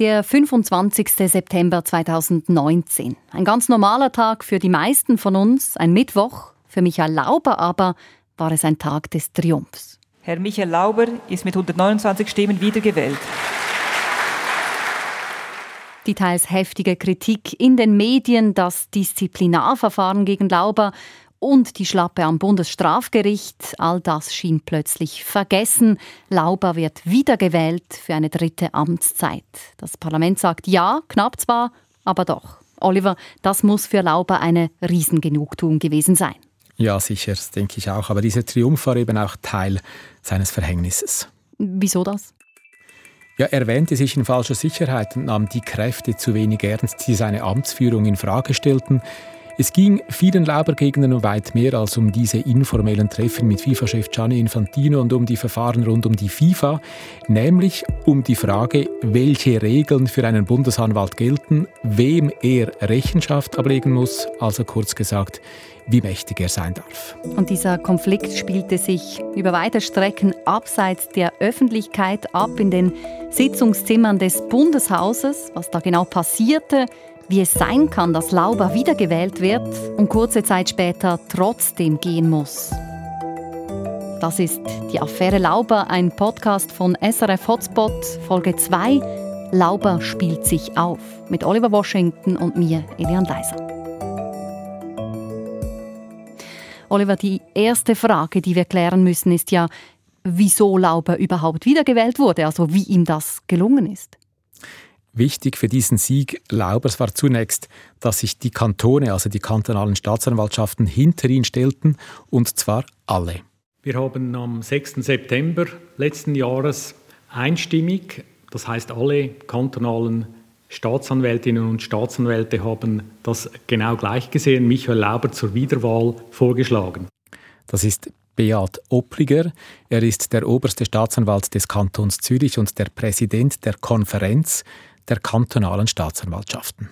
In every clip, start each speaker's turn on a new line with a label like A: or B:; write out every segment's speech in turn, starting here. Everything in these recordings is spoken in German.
A: Der 25. September 2019. Ein ganz normaler Tag für die meisten von uns, ein Mittwoch. Für Michael Lauber aber war es ein Tag des Triumphs.
B: Herr Michael Lauber ist mit 129 Stimmen wiedergewählt.
A: Die teils heftige Kritik in den Medien, das Disziplinarverfahren gegen Lauber und die Schlappe am Bundesstrafgericht, all das schien plötzlich vergessen. Lauber wird wiedergewählt für eine dritte Amtszeit. Das Parlament sagt ja, knapp zwar, aber doch. Oliver, das muss für Lauber eine Riesengenugtuung gewesen sein.
C: Ja, sicher, das denke ich auch. Aber dieser Triumph war eben auch Teil seines Verhängnisses.
A: Wieso das?
C: Ja, er wähnte sich in falscher Sicherheit und nahm die Kräfte zu wenig ernst, die seine Amtsführung in Frage stellten. Es ging vielen Laubergegnern um weit mehr als um diese informellen Treffen mit FIFA-Chef Gianni Infantino und um die Verfahren rund um die FIFA, nämlich um die Frage, welche Regeln für einen Bundesanwalt gelten, wem er Rechenschaft ablegen muss, also kurz gesagt, wie mächtig er sein darf.
A: Und dieser Konflikt spielte sich über weite Strecken abseits der Öffentlichkeit ab in den Sitzungszimmern des Bundeshauses. Was da genau passierte, wie es sein kann, dass Lauber wiedergewählt wird und kurze Zeit später trotzdem gehen muss. Das ist die Affäre Lauber, ein Podcast von SRF Hotspot, Folge 2. Lauber spielt sich auf mit Oliver Washington und mir, Elian Leiser. Oliver, die erste Frage, die wir klären müssen, ist ja, wieso Lauber überhaupt wiedergewählt wurde, also wie ihm das gelungen ist.
C: Wichtig für diesen Sieg Laubers war zunächst, dass sich die Kantone, also die kantonalen Staatsanwaltschaften, hinter ihn stellten, und zwar alle.
D: Wir haben am 6. September letzten Jahres einstimmig, das heißt alle kantonalen Staatsanwältinnen und Staatsanwälte haben das genau gleich gesehen, Michael Lauber zur Wiederwahl vorgeschlagen.
C: Das ist Beat Oppliger. Er ist der oberste Staatsanwalt des Kantons Zürich und der Präsident der Konferenz der kantonalen Staatsanwaltschaften.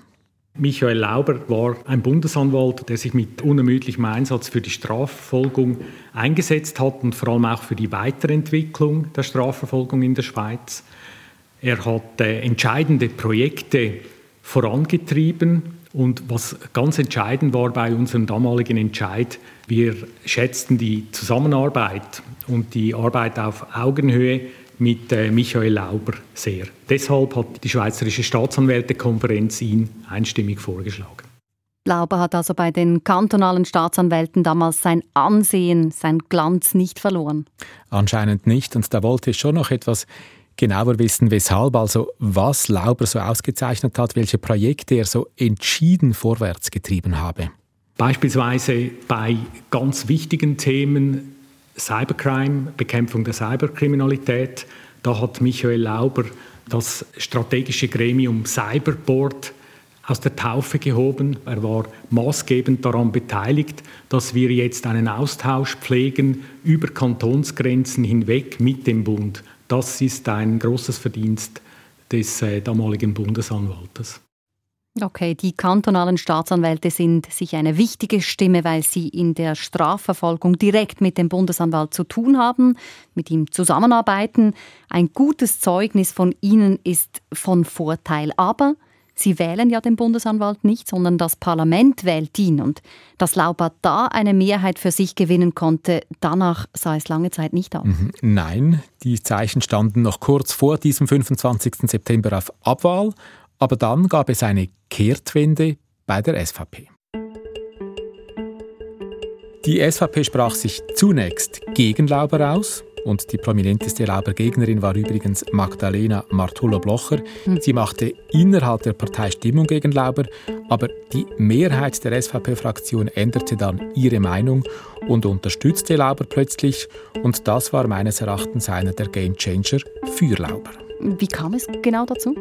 D: Michael Lauber war ein Bundesanwalt, der sich mit unermüdlichem Einsatz für die Strafverfolgung eingesetzt hat und vor allem auch für die Weiterentwicklung der Strafverfolgung in der Schweiz. Er hat äh, entscheidende Projekte vorangetrieben und was ganz entscheidend war bei unserem damaligen Entscheid, wir schätzten die Zusammenarbeit und die Arbeit auf Augenhöhe mit äh, Michael Lauber sehr. Deshalb hat die Schweizerische Staatsanwältekonferenz ihn einstimmig vorgeschlagen.
A: Lauber hat also bei den kantonalen Staatsanwälten damals sein Ansehen, sein Glanz nicht verloren.
C: Anscheinend nicht. Und da wollte ich schon noch etwas genauer wissen, weshalb, also was Lauber so ausgezeichnet hat, welche Projekte er so entschieden vorwärts getrieben habe.
D: Beispielsweise bei ganz wichtigen Themen Cybercrime, Bekämpfung der Cyberkriminalität. Da hat Michael Lauber das strategische Gremium Cyberboard aus der Taufe gehoben. Er war maßgebend daran beteiligt, dass wir jetzt einen Austausch pflegen über Kantonsgrenzen hinweg mit dem Bund. Das ist ein großes Verdienst des äh, damaligen Bundesanwaltes.
A: Okay, die kantonalen Staatsanwälte sind sicher eine wichtige Stimme, weil sie in der Strafverfolgung direkt mit dem Bundesanwalt zu tun haben, mit ihm zusammenarbeiten. Ein gutes Zeugnis von ihnen ist von Vorteil. Aber sie wählen ja den Bundesanwalt nicht, sondern das Parlament wählt ihn. Und dass Lauber da eine Mehrheit für sich gewinnen konnte, danach sah es lange Zeit nicht aus. Mhm.
C: Nein, die Zeichen standen noch kurz vor diesem 25. September auf Abwahl. Aber dann gab es eine Kehrtwende bei der SVP. Die SVP sprach sich zunächst gegen Lauber aus. Und die prominenteste Lauber-Gegnerin war übrigens Magdalena Martullo-Blocher. Hm. Sie machte innerhalb der Partei Stimmung gegen Lauber, aber die Mehrheit der SVP-Fraktion änderte dann ihre Meinung und unterstützte Lauber plötzlich. Und das war meines Erachtens einer der Gamechanger für Lauber.
A: Wie kam es genau dazu?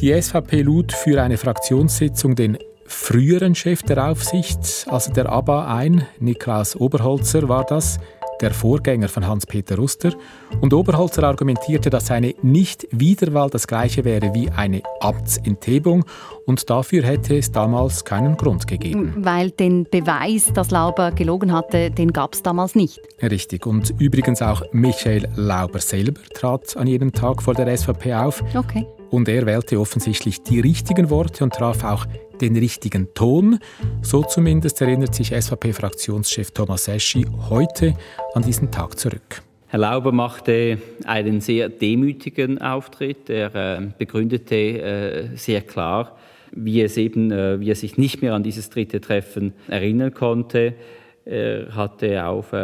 C: Die SVP lud für eine Fraktionssitzung den früheren Chef der Aufsicht, also der ABA, ein. Niklaus Oberholzer war das, der Vorgänger von Hans-Peter Ruster. Und Oberholzer argumentierte, dass eine Nicht-Wiederwahl das gleiche wäre wie eine Amtsenthebung. Und dafür hätte es damals keinen Grund gegeben.
A: Weil den Beweis, dass Lauber gelogen hatte, den gab es damals nicht.
C: Richtig. Und übrigens auch Michael Lauber selber trat an jedem Tag vor der SVP auf.
A: Okay.
C: Und er wählte offensichtlich die richtigen Worte und traf auch den richtigen Ton. So zumindest erinnert sich SVP-Fraktionschef Thomas Eschi heute an diesen Tag zurück.
E: Herr Lauber machte einen sehr demütigen Auftritt. Er äh, begründete äh, sehr klar, wie, es eben, äh, wie er sich nicht mehr an dieses dritte Treffen erinnern konnte. Er hatte auf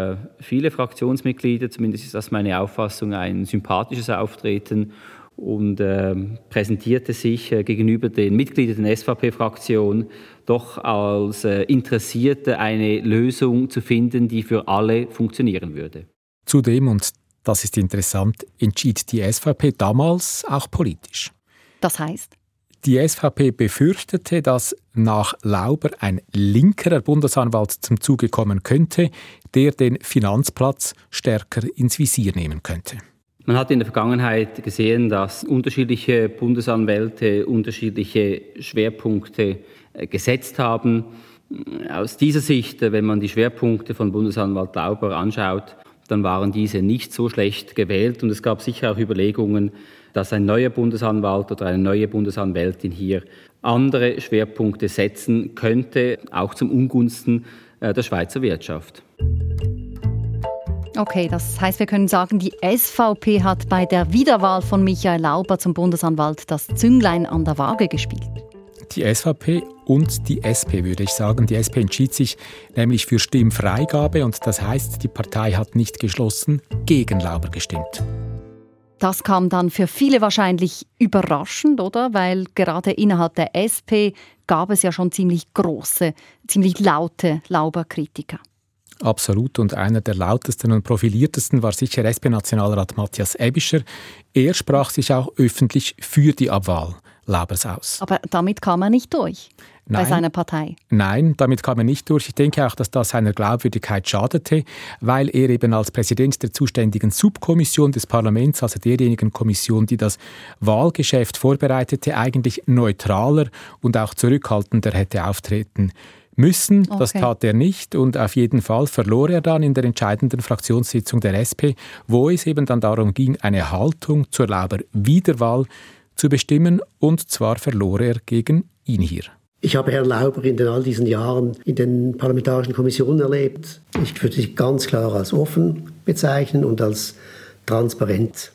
E: viele Fraktionsmitglieder, zumindest ist das meine Auffassung, ein sympathisches Auftreten und äh, präsentierte sich äh, gegenüber den Mitgliedern der SVP-Fraktion doch als äh, Interessierte, eine Lösung zu finden, die für alle funktionieren würde.
C: Zudem, und das ist interessant, entschied die SVP damals auch politisch.
A: Das heißt?
C: Die SVP befürchtete, dass nach Lauber ein linkerer Bundesanwalt zum Zuge kommen könnte, der den Finanzplatz stärker ins Visier nehmen könnte.
E: Man hat in der Vergangenheit gesehen, dass unterschiedliche Bundesanwälte unterschiedliche Schwerpunkte äh, gesetzt haben. Aus dieser Sicht, äh, wenn man die Schwerpunkte von Bundesanwalt Lauber anschaut, dann waren diese nicht so schlecht gewählt und es gab sicher auch Überlegungen, dass ein neuer Bundesanwalt oder eine neue Bundesanwältin hier andere Schwerpunkte setzen könnte, auch zum Ungunsten äh, der Schweizer Wirtschaft.
A: Okay, das heißt, wir können sagen, die SVP hat bei der Wiederwahl von Michael Lauber zum Bundesanwalt das Zünglein an der Waage gespielt.
C: Die SVP und die SP, würde ich sagen. Die SP entschied sich nämlich für Stimmfreigabe und das heißt, die Partei hat nicht geschlossen gegen Lauber gestimmt.
A: Das kam dann für viele wahrscheinlich überraschend, oder? Weil gerade innerhalb der SP gab es ja schon ziemlich große, ziemlich laute Lauber-Kritiker.
C: Absolut. Und einer der lautesten und profiliertesten war sicher SP-Nationalrat Matthias Ebischer. Er sprach sich auch öffentlich für die Abwahl Laubers aus.
A: Aber damit kam er nicht durch Nein. bei seiner Partei.
C: Nein, damit kam er nicht durch. Ich denke auch, dass das seiner Glaubwürdigkeit schadete, weil er eben als Präsident der zuständigen Subkommission des Parlaments, also derjenigen Kommission, die das Wahlgeschäft vorbereitete, eigentlich neutraler und auch zurückhaltender hätte auftreten müssen. Okay. Das tat er nicht und auf jeden Fall verlor er dann in der entscheidenden Fraktionssitzung der SP, wo es eben dann darum ging, eine Haltung zur Lauber Wiederwahl zu bestimmen und zwar verlor er gegen ihn hier.
F: Ich habe Herrn Lauber in all diesen Jahren in den parlamentarischen Kommissionen erlebt. Ich würde sie ganz klar als offen bezeichnen und als transparent.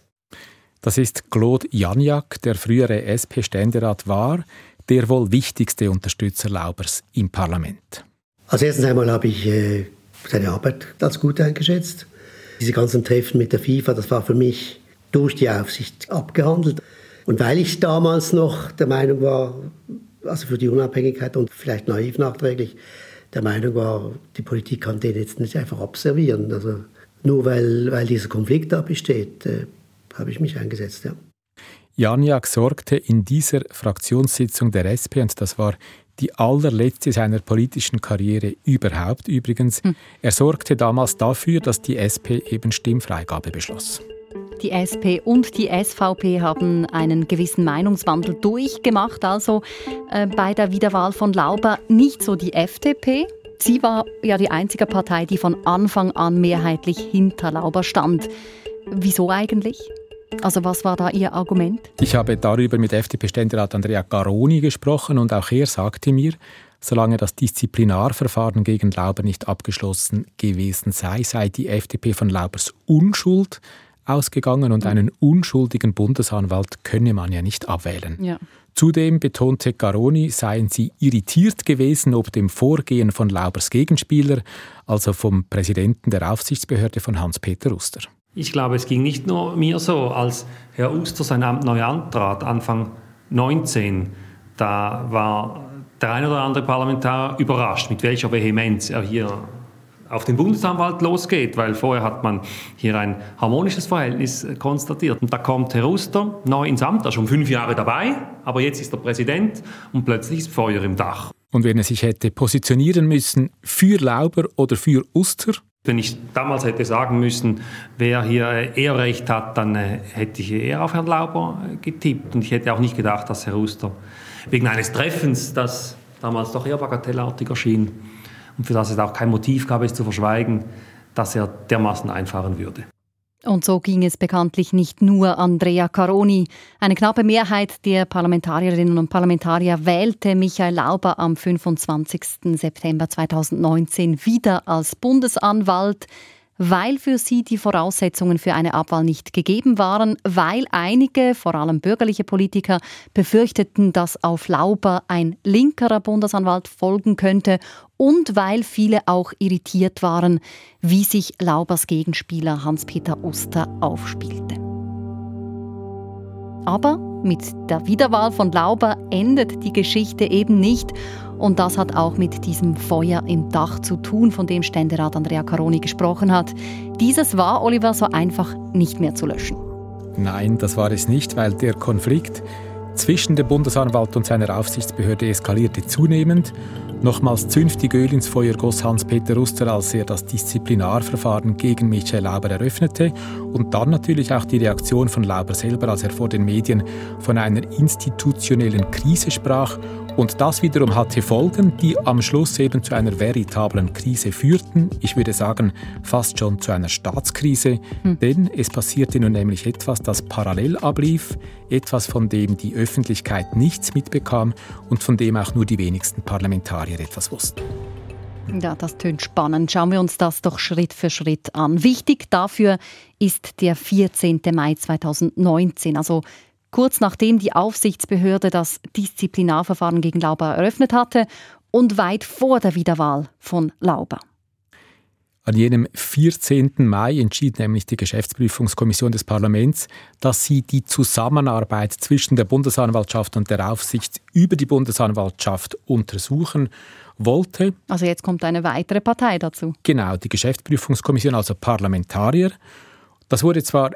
C: Das ist Claude Janiak, der frühere SP-Ständerat war, der wohl wichtigste Unterstützer Laubers im Parlament?
F: Als erstes einmal habe ich äh, seine Arbeit als gut eingeschätzt. Diese ganzen Treffen mit der FIFA, das war für mich durch die Aufsicht abgehandelt. Und weil ich damals noch der Meinung war, also für die Unabhängigkeit und vielleicht naiv nachträglich, der Meinung war, die Politik kann den jetzt nicht einfach observieren. Also nur weil, weil dieser Konflikt da besteht, äh, habe ich mich eingesetzt. Ja.
C: Janiak sorgte in dieser Fraktionssitzung der SP, und das war die allerletzte seiner politischen Karriere überhaupt übrigens, hm. er sorgte damals dafür, dass die SP eben Stimmfreigabe beschloss.
A: Die SP und die SVP haben einen gewissen Meinungswandel durchgemacht, also äh, bei der Wiederwahl von Lauber nicht so die FDP. Sie war ja die einzige Partei, die von Anfang an mehrheitlich hinter Lauber stand. Wieso eigentlich? Also was war da Ihr Argument?
C: Ich habe darüber mit FDP-Ständerat Andrea Garoni gesprochen und auch er sagte mir, solange das Disziplinarverfahren gegen Lauber nicht abgeschlossen gewesen sei, sei die FDP von Laubers Unschuld ausgegangen und einen unschuldigen Bundesanwalt könne man ja nicht abwählen. Ja. Zudem betonte Garoni, seien sie irritiert gewesen ob dem Vorgehen von Laubers Gegenspieler, also vom Präsidenten der Aufsichtsbehörde von Hans-Peter Uster.
D: Ich glaube, es ging nicht nur mir so, als Herr Uster sein Amt neu antrat, Anfang 19, da war der ein oder andere Parlamentarier überrascht, mit welcher Vehemenz er hier auf den Bundesanwalt losgeht, weil vorher hat man hier ein harmonisches Verhältnis konstatiert. Und da kommt Herr Uster neu ins Amt, ist schon fünf Jahre dabei, aber jetzt ist er Präsident und plötzlich ist Feuer im Dach.
C: Und wenn er sich hätte positionieren müssen für Lauber oder für Uster,
D: wenn ich damals hätte sagen müssen, wer hier eher recht hat, dann äh, hätte ich eher auf Herrn Lauber äh, getippt. Und ich hätte auch nicht gedacht, dass Herr Ruster wegen eines Treffens, das damals doch eher bagatellartig erschien und für das es auch kein Motiv gab, es zu verschweigen, dass er dermaßen einfahren würde.
A: Und so ging es bekanntlich nicht nur Andrea Caroni. Eine knappe Mehrheit der Parlamentarierinnen und Parlamentarier wählte Michael Lauber am 25. September 2019 wieder als Bundesanwalt weil für sie die Voraussetzungen für eine Abwahl nicht gegeben waren, weil einige, vor allem bürgerliche Politiker, befürchteten, dass auf Lauber ein linkerer Bundesanwalt folgen könnte und weil viele auch irritiert waren, wie sich Laubers Gegenspieler Hans-Peter Oster aufspielte. Aber mit der Wiederwahl von Lauber endet die Geschichte eben nicht und das hat auch mit diesem Feuer im Dach zu tun, von dem Ständerat Andrea Caroni gesprochen hat. Dieses war, Oliver, so einfach nicht mehr zu löschen.
C: Nein, das war es nicht, weil der Konflikt zwischen dem Bundesanwalt und seiner Aufsichtsbehörde eskalierte zunehmend. Nochmals zünftig Öl ins Feuer goss Hans-Peter Ruster, als er das Disziplinarverfahren gegen Michael Lauber eröffnete. Und dann natürlich auch die Reaktion von Lauber selber, als er vor den Medien von einer institutionellen Krise sprach und das wiederum hatte Folgen, die am Schluss eben zu einer veritablen Krise führten. Ich würde sagen, fast schon zu einer Staatskrise. Hm. Denn es passierte nun nämlich etwas, das parallel ablief, etwas, von dem die Öffentlichkeit nichts mitbekam und von dem auch nur die wenigsten Parlamentarier etwas wussten.
A: Ja, das tönt spannend. Schauen wir uns das doch Schritt für Schritt an. Wichtig dafür ist der 14. Mai 2019, also kurz nachdem die Aufsichtsbehörde das Disziplinarverfahren gegen Lauber eröffnet hatte und weit vor der Wiederwahl von Lauber.
C: An jenem 14. Mai entschied nämlich die Geschäftsprüfungskommission des Parlaments, dass sie die Zusammenarbeit zwischen der Bundesanwaltschaft und der Aufsicht über die Bundesanwaltschaft untersuchen wollte.
A: Also jetzt kommt eine weitere Partei dazu.
C: Genau, die Geschäftsprüfungskommission, also Parlamentarier. Das wurde zwar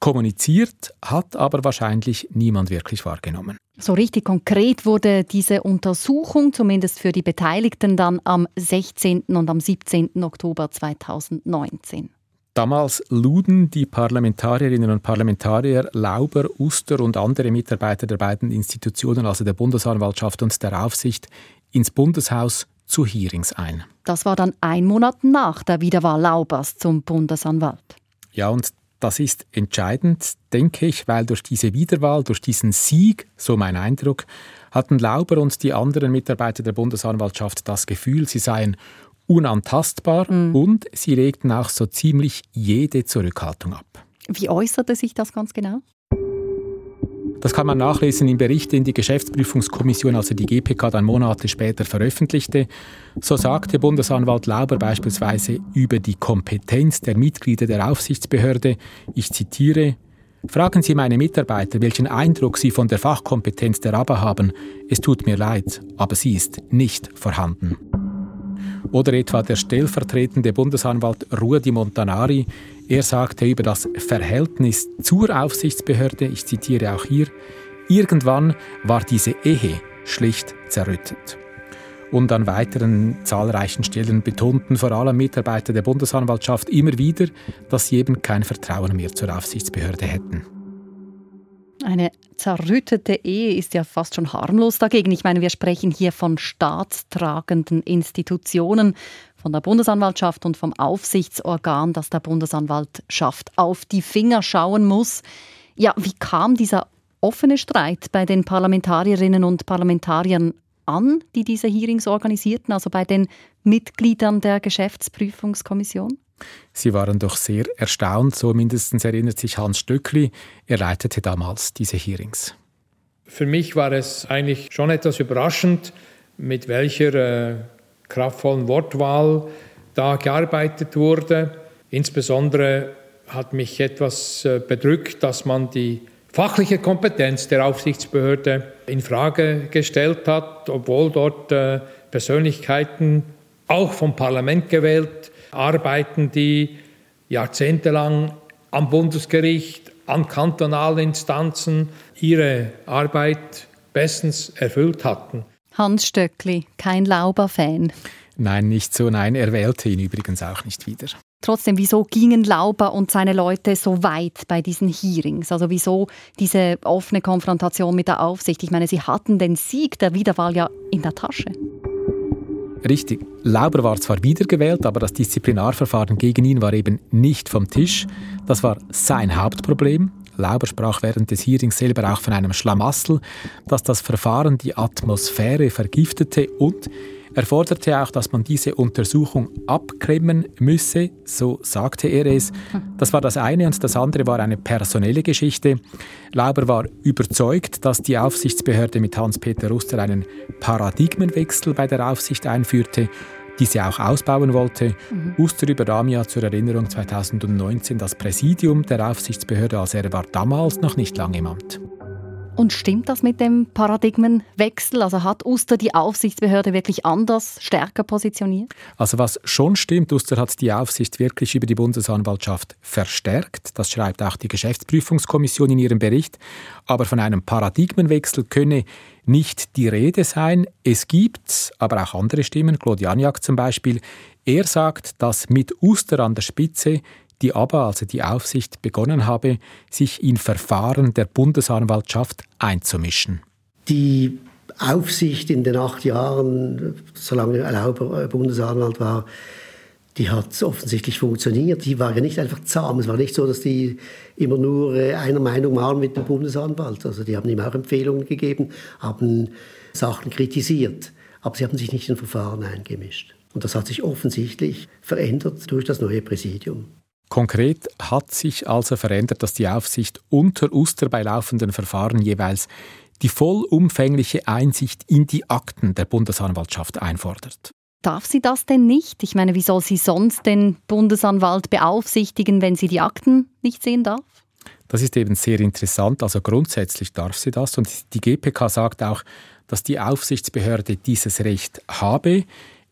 C: kommuniziert, hat aber wahrscheinlich niemand wirklich wahrgenommen.
A: So richtig konkret wurde diese Untersuchung, zumindest für die Beteiligten, dann am 16. und am 17. Oktober 2019.
C: Damals luden die Parlamentarierinnen und Parlamentarier Lauber, Uster und andere Mitarbeiter der beiden Institutionen, also der Bundesanwaltschaft und der Aufsicht, ins Bundeshaus zu Hearings ein.
A: Das war dann ein Monat nach der Wiederwahl Laubers zum Bundesanwalt.
C: Ja, und das ist entscheidend, denke ich, weil durch diese Wiederwahl, durch diesen Sieg, so mein Eindruck, hatten Lauber und die anderen Mitarbeiter der Bundesanwaltschaft das Gefühl, sie seien unantastbar mhm. und sie regten auch so ziemlich jede Zurückhaltung ab.
A: Wie äußerte sich das ganz genau?
C: Das kann man nachlesen im Bericht, den die Geschäftsprüfungskommission, also die GPK, dann Monate später veröffentlichte. So sagte Bundesanwalt Lauber beispielsweise über die Kompetenz der Mitglieder der Aufsichtsbehörde, ich zitiere, Fragen Sie meine Mitarbeiter, welchen Eindruck sie von der Fachkompetenz der ABA haben. Es tut mir leid, aber sie ist nicht vorhanden. Oder etwa der stellvertretende Bundesanwalt Ruedi Montanari, er sagte über das Verhältnis zur Aufsichtsbehörde, ich zitiere auch hier, irgendwann war diese Ehe schlicht zerrüttet. Und an weiteren zahlreichen Stellen betonten vor allem Mitarbeiter der Bundesanwaltschaft immer wieder, dass sie eben kein Vertrauen mehr zur Aufsichtsbehörde hätten.
A: Eine zerrüttete Ehe ist ja fast schon harmlos dagegen. Ich meine, wir sprechen hier von staatstragenden Institutionen, von der Bundesanwaltschaft und vom Aufsichtsorgan, das der Bundesanwaltschaft auf die Finger schauen muss. Ja, wie kam dieser offene Streit bei den Parlamentarierinnen und Parlamentariern an, die diese Hearings organisierten, also bei den Mitgliedern der Geschäftsprüfungskommission?
C: Sie waren doch sehr erstaunt, so mindestens erinnert sich Hans Stöckli. Er leitete damals diese Hearings.
G: Für mich war es eigentlich schon etwas überraschend, mit welcher äh, kraftvollen Wortwahl da gearbeitet wurde. Insbesondere hat mich etwas äh, bedrückt, dass man die fachliche Kompetenz der Aufsichtsbehörde in Frage gestellt hat, obwohl dort äh, Persönlichkeiten auch vom Parlament gewählt arbeiten, die jahrzehntelang am Bundesgericht, an kantonalen Instanzen ihre Arbeit bestens erfüllt hatten.
A: Hans Stöckli, kein Lauber-Fan.
C: Nein, nicht so. Nein, er wählte ihn übrigens auch nicht wieder.
A: Trotzdem, wieso gingen Lauber und seine Leute so weit bei diesen Hearings? Also wieso diese offene Konfrontation mit der Aufsicht? Ich meine, sie hatten den Sieg der Wiederwahl ja in der Tasche.
C: Richtig, Lauber war zwar wiedergewählt, aber das Disziplinarverfahren gegen ihn war eben nicht vom Tisch. Das war sein Hauptproblem. Lauber sprach während des Hearings selber auch von einem Schlamassel, dass das Verfahren die Atmosphäre vergiftete und er forderte auch, dass man diese Untersuchung abklemmen müsse, so sagte er es. Das war das eine und das andere war eine personelle Geschichte. Lauber war überzeugt, dass die Aufsichtsbehörde mit Hans-Peter Ruster einen Paradigmenwechsel bei der Aufsicht einführte diese auch ausbauen wollte. Mhm. Uster übernahm ja zur Erinnerung 2019 das Präsidium der Aufsichtsbehörde, als er war damals noch nicht lange im Amt.
A: Und stimmt das mit dem Paradigmenwechsel? Also hat Uster die Aufsichtsbehörde wirklich anders, stärker positioniert?
C: Also was schon stimmt, Uster hat die Aufsicht wirklich über die Bundesanwaltschaft verstärkt. Das schreibt auch die Geschäftsprüfungskommission in ihrem Bericht. Aber von einem Paradigmenwechsel könne nicht die Rede sein. Es gibt aber auch andere Stimmen, Claude Janiak zum Beispiel. Er sagt, dass mit Uster an der Spitze die ABA, also die Aufsicht, begonnen habe, sich in Verfahren der Bundesanwaltschaft einzumischen.
F: Die Aufsicht in den acht Jahren, solange Erlauber Bundesanwalt war, die hat offensichtlich funktioniert. Die war ja nicht einfach zahm. Es war nicht so, dass die immer nur äh, einer Meinung waren mit dem Bundesanwalt. Also die haben ihm auch Empfehlungen gegeben, haben Sachen kritisiert. Aber sie haben sich nicht in Verfahren eingemischt. Und das hat sich offensichtlich verändert durch das neue Präsidium.
C: Konkret hat sich also verändert, dass die Aufsicht unter Uster bei laufenden Verfahren jeweils die vollumfängliche Einsicht in die Akten der Bundesanwaltschaft einfordert.
A: Darf sie das denn nicht? Ich meine, wie soll sie sonst den Bundesanwalt beaufsichtigen, wenn sie die Akten nicht sehen darf?
C: Das ist eben sehr interessant. Also grundsätzlich darf sie das. Und die GPK sagt auch, dass die Aufsichtsbehörde dieses Recht habe.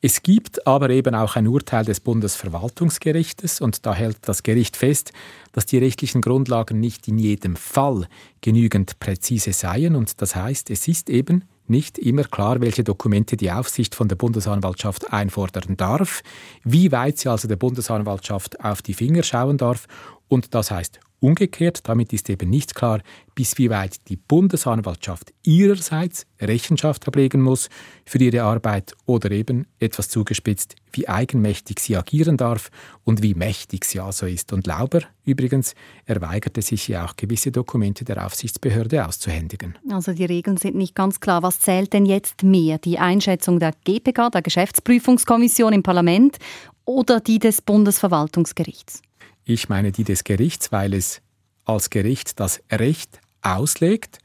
C: Es gibt aber eben auch ein Urteil des Bundesverwaltungsgerichtes und da hält das Gericht fest, dass die rechtlichen Grundlagen nicht in jedem Fall genügend präzise seien und das heißt, es ist eben nicht immer klar, welche Dokumente die Aufsicht von der Bundesanwaltschaft einfordern darf, wie weit sie also der Bundesanwaltschaft auf die Finger schauen darf und das heißt Umgekehrt, damit ist eben nicht klar, bis wie weit die Bundesanwaltschaft ihrerseits Rechenschaft ablegen muss für ihre Arbeit oder eben etwas zugespitzt, wie eigenmächtig sie agieren darf und wie mächtig sie also ist. Und Lauber übrigens, er weigerte sich ja auch gewisse Dokumente der Aufsichtsbehörde auszuhändigen.
A: Also die Regeln sind nicht ganz klar. Was zählt denn jetzt mehr? Die Einschätzung der GPK, der Geschäftsprüfungskommission im Parlament oder die des Bundesverwaltungsgerichts?
C: Ich meine die des Gerichts, weil es als Gericht das Recht auslegt.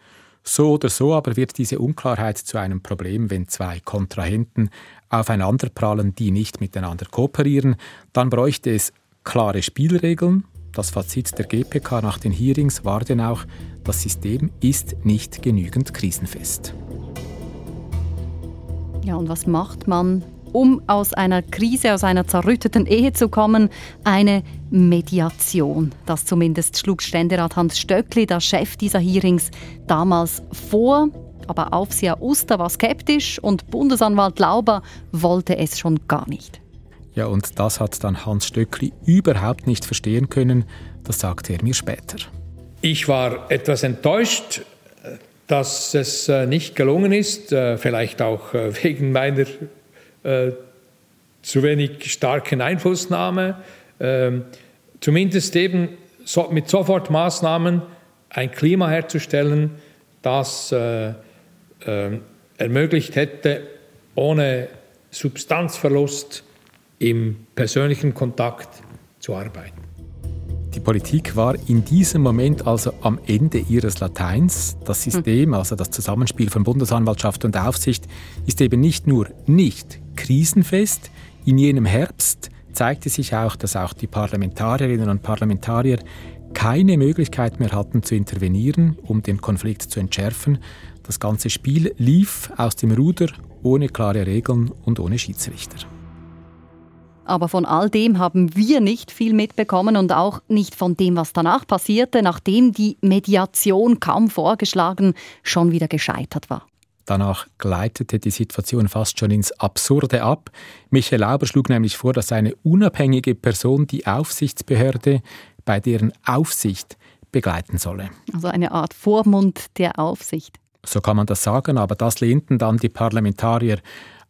C: So oder so aber wird diese Unklarheit zu einem Problem, wenn zwei Kontrahenten aufeinanderprallen, die nicht miteinander kooperieren. Dann bräuchte es klare Spielregeln. Das Fazit der GPK nach den Hearings war denn auch, das System ist nicht genügend krisenfest.
A: Ja, und was macht man, um aus einer Krise, aus einer zerrütteten Ehe zu kommen, eine Mediation. Das zumindest schlug Ständerat Hans Stöckli, der Chef dieser Hearings, damals vor. Aber Aufseher Uster war skeptisch und Bundesanwalt Lauber wollte es schon gar nicht.
C: Ja, und das hat dann Hans Stöckli überhaupt nicht verstehen können. Das sagte er mir später.
G: Ich war etwas enttäuscht, dass es äh, nicht gelungen ist, äh, vielleicht auch äh, wegen meiner äh, zu wenig starken Einflussnahme, äh, zumindest eben so, mit Sofortmaßnahmen ein Klima herzustellen, das äh, äh, ermöglicht hätte, ohne Substanzverlust im persönlichen Kontakt zu arbeiten.
C: Die Politik war in diesem Moment also am Ende ihres Lateins. Das System, also das Zusammenspiel von Bundesanwaltschaft und Aufsicht, ist eben nicht nur nicht krisenfest. In jenem Herbst zeigte sich auch, dass auch die Parlamentarierinnen und Parlamentarier keine Möglichkeit mehr hatten zu intervenieren, um den Konflikt zu entschärfen. Das ganze Spiel lief aus dem Ruder ohne klare Regeln und ohne Schiedsrichter.
A: Aber von all dem haben wir nicht viel mitbekommen und auch nicht von dem, was danach passierte, nachdem die Mediation kaum vorgeschlagen schon wieder gescheitert war.
C: Danach gleitete die Situation fast schon ins Absurde ab. Michael Lauber schlug nämlich vor, dass eine unabhängige Person die Aufsichtsbehörde bei deren Aufsicht begleiten solle.
A: Also eine Art Vormund der Aufsicht.
C: So kann man das sagen, aber das lehnten dann die Parlamentarier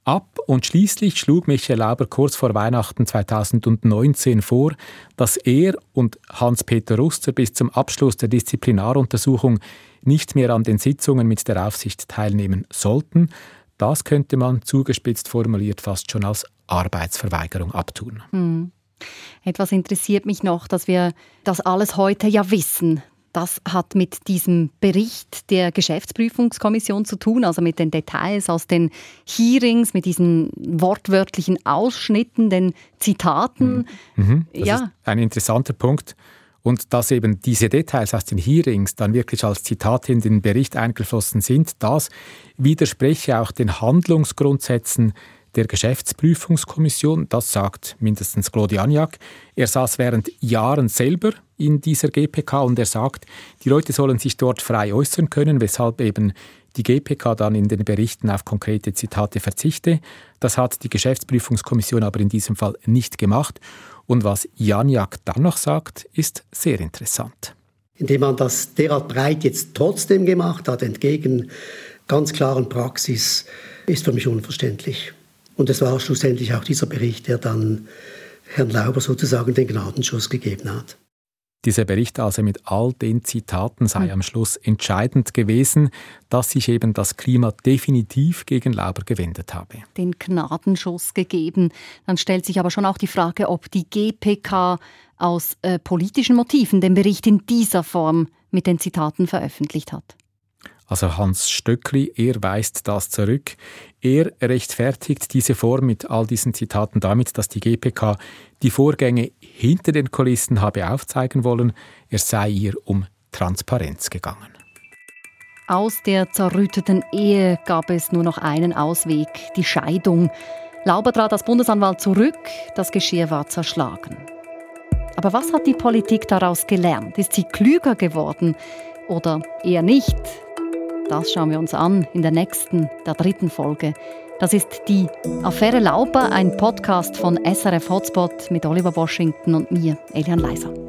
C: ab und schließlich schlug Michael Lauber kurz vor Weihnachten 2019 vor, dass er und Hans-Peter Ruster bis zum Abschluss der Disziplinaruntersuchung nicht mehr an den Sitzungen mit der Aufsicht teilnehmen sollten. Das könnte man zugespitzt formuliert fast schon als Arbeitsverweigerung abtun.
A: Hm. Etwas interessiert mich noch, dass wir das alles heute ja wissen. Das hat mit diesem Bericht der Geschäftsprüfungskommission zu tun, also mit den Details aus den Hearings, mit diesen wortwörtlichen Ausschnitten, den Zitaten.
C: Mhm. mhm. Das ja. ist ein interessanter Punkt. Und dass eben diese Details aus den Hearings dann wirklich als Zitate in den Bericht eingeflossen sind, das widerspreche auch den Handlungsgrundsätzen der Geschäftsprüfungskommission. Das sagt mindestens Claude Agnac. Er saß während Jahren selber in dieser GPK und er sagt, die Leute sollen sich dort frei äußern können, weshalb eben die GPK dann in den Berichten auf konkrete Zitate verzichte. Das hat die Geschäftsprüfungskommission aber in diesem Fall nicht gemacht. Und was Janjak dann noch sagt, ist sehr interessant.
F: Indem man das derart breit jetzt trotzdem gemacht hat, entgegen ganz klaren Praxis, ist für mich unverständlich. Und es war schlussendlich auch dieser Bericht, der dann Herrn Lauber sozusagen den Gnadenschuss gegeben hat.
C: Dieser Bericht also mit all den Zitaten sei hm. am Schluss entscheidend gewesen, dass sich eben das Klima definitiv gegen Lauber gewendet habe.
A: Den Gnadenschuss gegeben. Dann stellt sich aber schon auch die Frage, ob die GPK aus äh, politischen Motiven den Bericht in dieser Form mit den Zitaten veröffentlicht hat.
C: Also Hans Stöckli, er weist das zurück. Er rechtfertigt diese Form mit all diesen Zitaten damit, dass die GPK die Vorgänge hinter den Kulissen habe aufzeigen wollen. Er sei ihr um Transparenz gegangen.
A: Aus der zerrütteten Ehe gab es nur noch einen Ausweg, die Scheidung. Lauber trat als Bundesanwalt zurück, das Geschirr war zerschlagen. Aber was hat die Politik daraus gelernt? Ist sie klüger geworden oder eher nicht? Das schauen wir uns an in der nächsten, der dritten Folge. Das ist die Affäre Lauper, ein Podcast von SRF Hotspot mit Oliver Washington und mir, Elian Leiser.